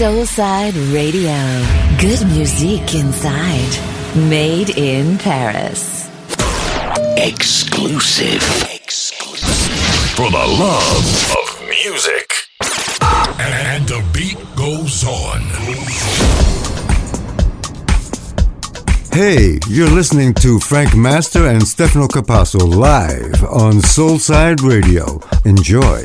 Soulside Radio. Good music inside. Made in Paris. Exclusive. Exclusive. For the love of music. And the beat goes on. Hey, you're listening to Frank Master and Stefano Capasso live on Soulside Radio. Enjoy.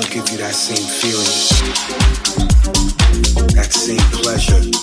don't give you that same feeling, that same pleasure.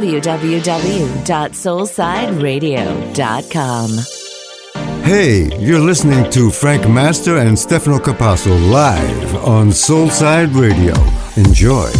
www.soulsideradio.com. Hey, you're listening to Frank Master and Stefano Capasso live on Soulside Radio. Enjoy.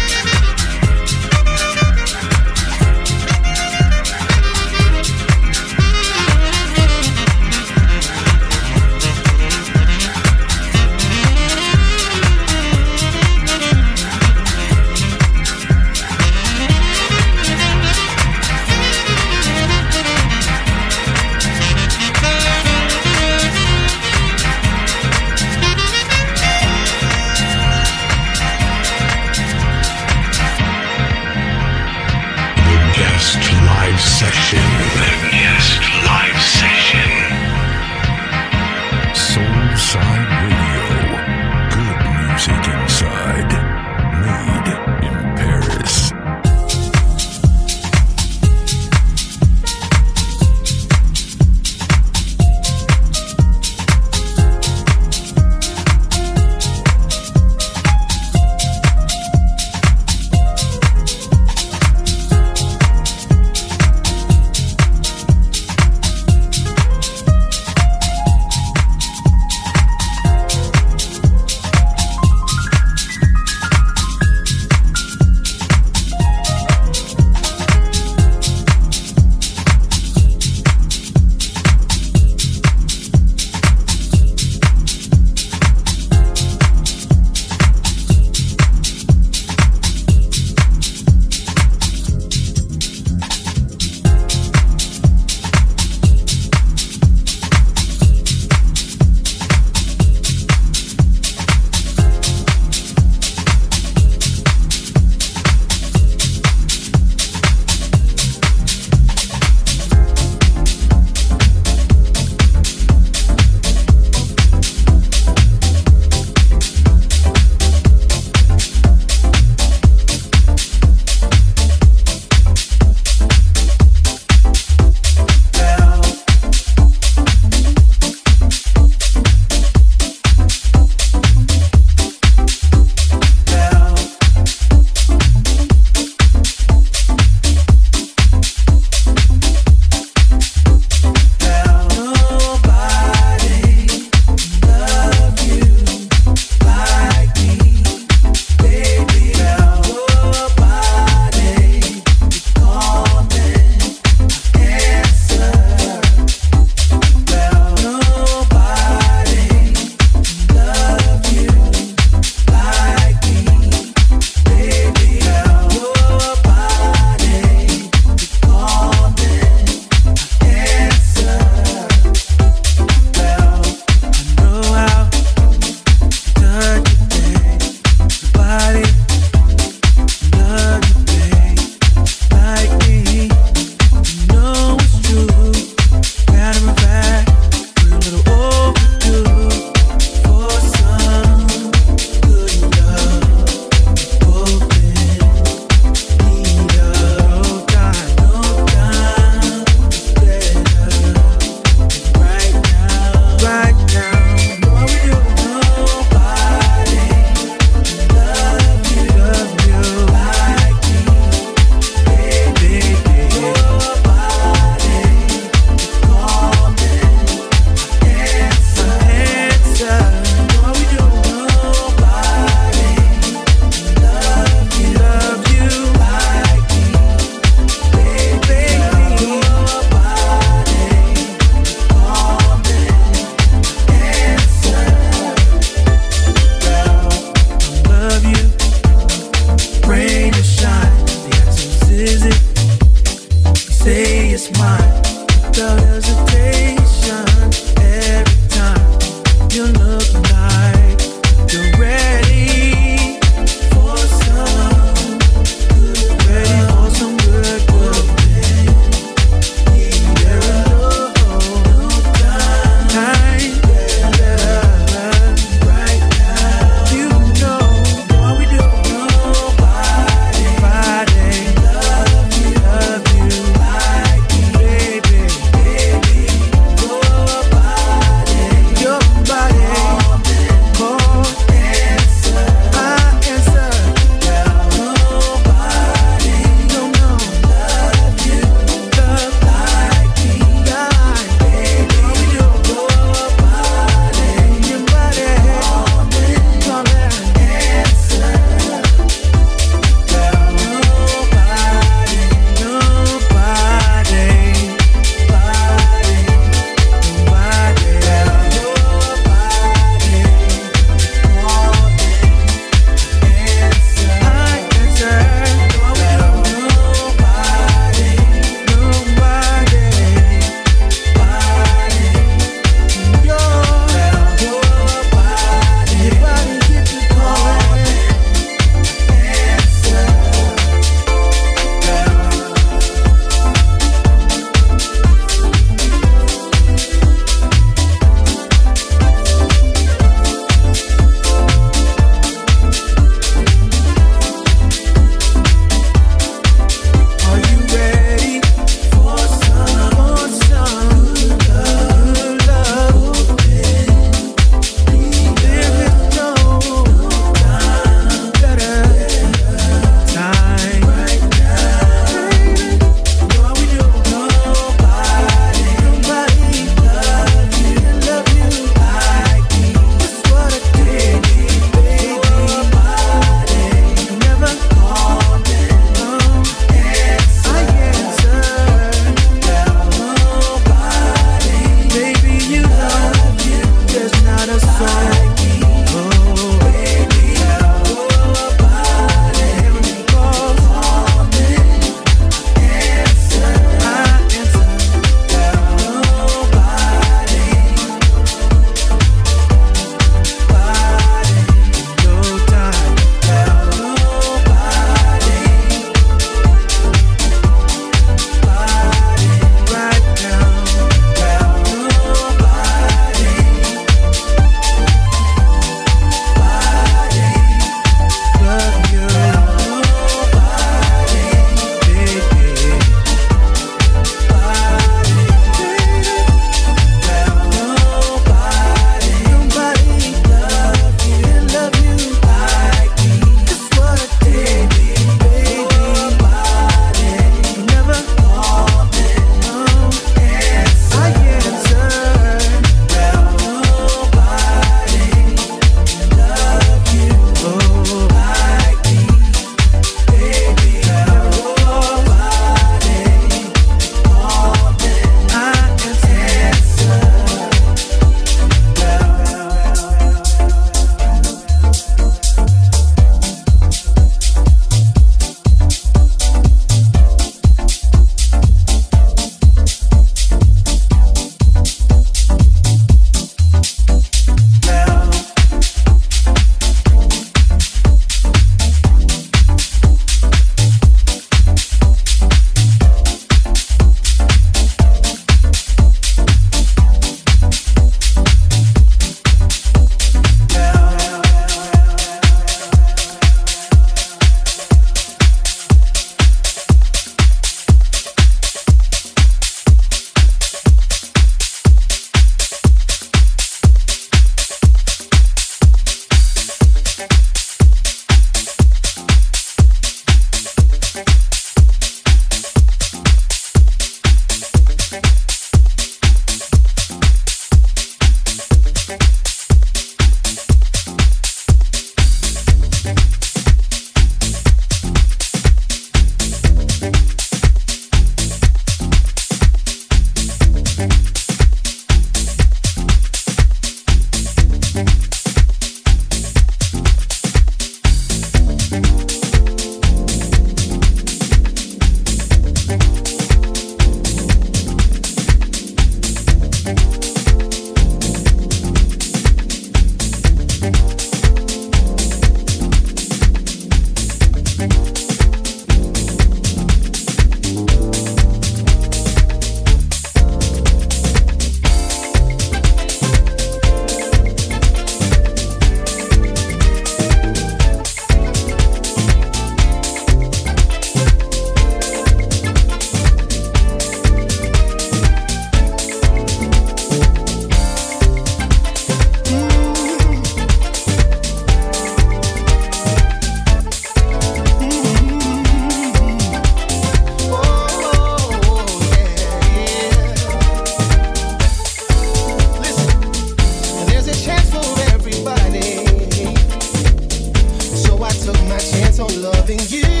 so loving you.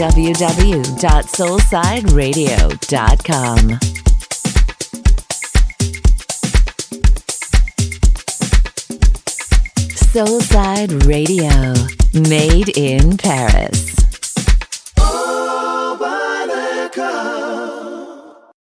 www.soulsideradio.com. Soulside Radio. Made in Paris.